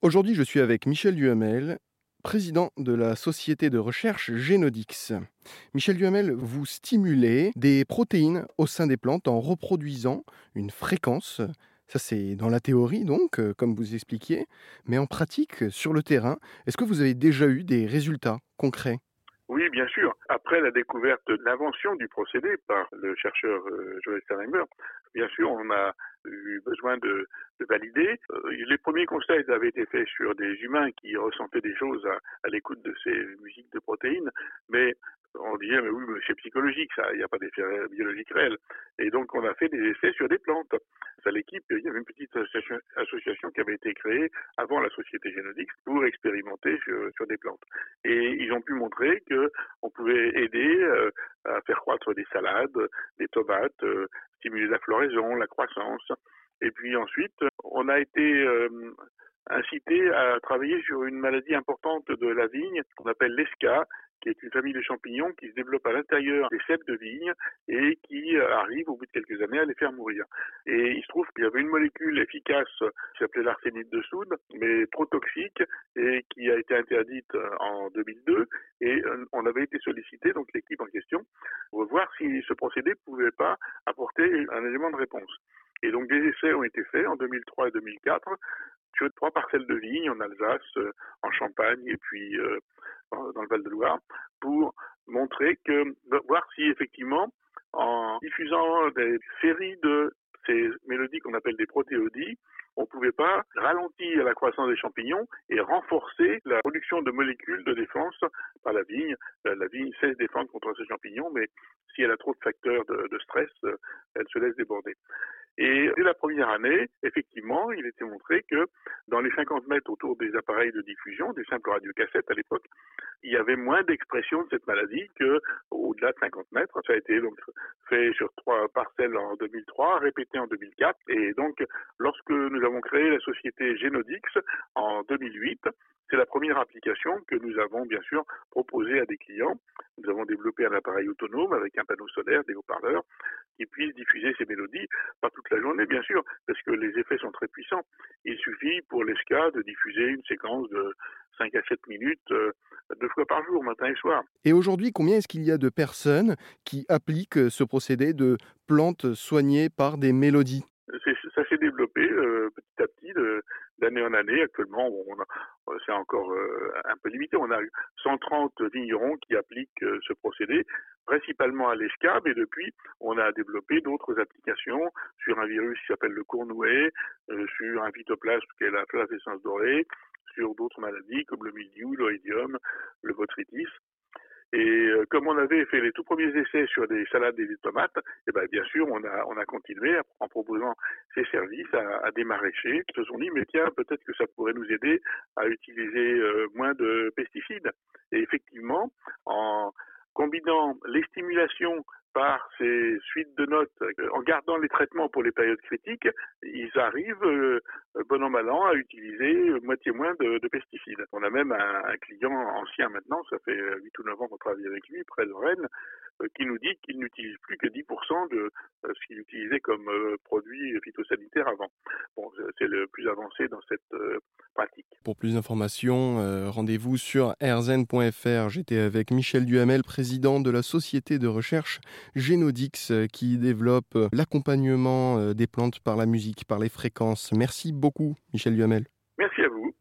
Aujourd'hui, je suis avec Michel Duhamel, président de la société de recherche Genodix. Michel Duhamel, vous stimulez des protéines au sein des plantes en reproduisant une fréquence. Ça, c'est dans la théorie, donc, euh, comme vous expliquiez, mais en pratique, sur le terrain, est-ce que vous avez déjà eu des résultats concrets? Oui, bien sûr. Après la découverte l'invention du procédé par le chercheur euh, Sternheimer, bien sûr, on a eu besoin de, de valider. Euh, les premiers constats avaient été faits sur des humains qui ressentaient des choses à, à l'écoute de ces musiques de protéines, mais on disait, mais oui, mais c'est psychologique, ça, il n'y a pas d'effet biologique réel. Et donc, on a fait des essais sur des plantes. À l'équipe, il y avait une petite association, qui avait été créée avant la société Génodix pour expérimenter sur, des plantes. Et ils ont pu montrer qu'on pouvait aider euh, à faire croître des salades, des tomates, euh, stimuler la floraison, la croissance. Et puis ensuite, on a été euh, incité à travailler sur une maladie importante de la vigne qu'on appelle l'ESCA, qui est une famille de champignons qui se développe à l'intérieur des cèpes de vigne et qui euh, arrive au bout de quelques années à les faire mourir. Et il se trouve qu'il y avait une molécule efficace qui s'appelait l'arsénite de soude, mais trop toxique et qui a été interdite euh, en 2002. Et euh, on avait été sollicité, donc l'équipe en question, pour voir si ce procédé pouvait pas apporter un élément de réponse. Et donc des essais ont été faits en 2003 et 2004 trois parcelles de vignes en Alsace, en Champagne et puis dans le Val-de-Loire, pour montrer que, voir si effectivement, en diffusant des séries de ces mélodies qu'on appelle des protéodies, on ne pouvait pas ralentir la croissance des champignons et renforcer la production de molécules de défense par la vigne. La vigne sait se défendre contre ces champignons, mais si elle a trop de facteurs de, stress, elle se laisse déborder. Et dès la première année, effectivement, il était montré que dans les 50 mètres autour des appareils de diffusion, des simples radiocassettes à l'époque, il y avait moins d'expression de cette maladie que au-delà de 50 mètres. Ça a été donc fait sur trois parcelles en 2003, répété en 2004. Et donc, lorsque nous avons créé la société Genodix en 2008, c'est la première application que nous avons bien sûr proposée à des clients. Nous avons développé un appareil autonome avec un panneau solaire, des haut-parleurs, qui puisse diffuser ces mélodies, pas toute la journée bien sûr, parce que les effets sont très puissants. Il suffit pour l'ESCA de diffuser une séquence de 5 à 7 minutes euh, deux fois par jour, matin et soir. Et aujourd'hui, combien est-ce qu'il y a de personnes qui appliquent ce procédé de plantes soignées par des mélodies ça s'est développé euh, petit à petit d'année en année. Actuellement, c'est encore euh, un peu limité. On a 130 vignerons qui appliquent euh, ce procédé, principalement à l'escabe, et depuis, on a développé d'autres applications sur un virus qui s'appelle le cournouet, sur un phytoplasme qui est la flavescence dorée, sur d'autres maladies comme le mildiou, l'oïdium, le botrytis. Et euh, comme on avait fait les tout premiers essais sur des salades et des tomates, eh ben bien sûr on a on a continué en proposant ces services à, à des maraîchers qui se sont dit mais tiens peut-être que ça pourrait nous aider à utiliser euh, moins de pesticides. Et effectivement en combinant les stimulations par ces suites de notes, euh, en gardant les traitements pour les périodes critiques, ils arrivent, euh, bon an mal an, à utiliser moitié moins de, pesticides. On a même un, client ancien maintenant, ça fait 8 ou 9 ans qu'on travaille avec lui, près de Rennes, euh, qui nous dit qu'il n'utilise plus que 10% de ce qu'il utilisait comme produit phytosanitaire avant. Bon, c'est le plus avancé dans cette pratique. Pour plus d'informations, rendez-vous sur rzn.fr. J'étais avec Michel Duhamel, président de la société de recherche Genodix euh, qui développe euh, l'accompagnement euh, des plantes par la musique, par les fréquences. Merci beaucoup, Michel Duhamel. Merci à vous.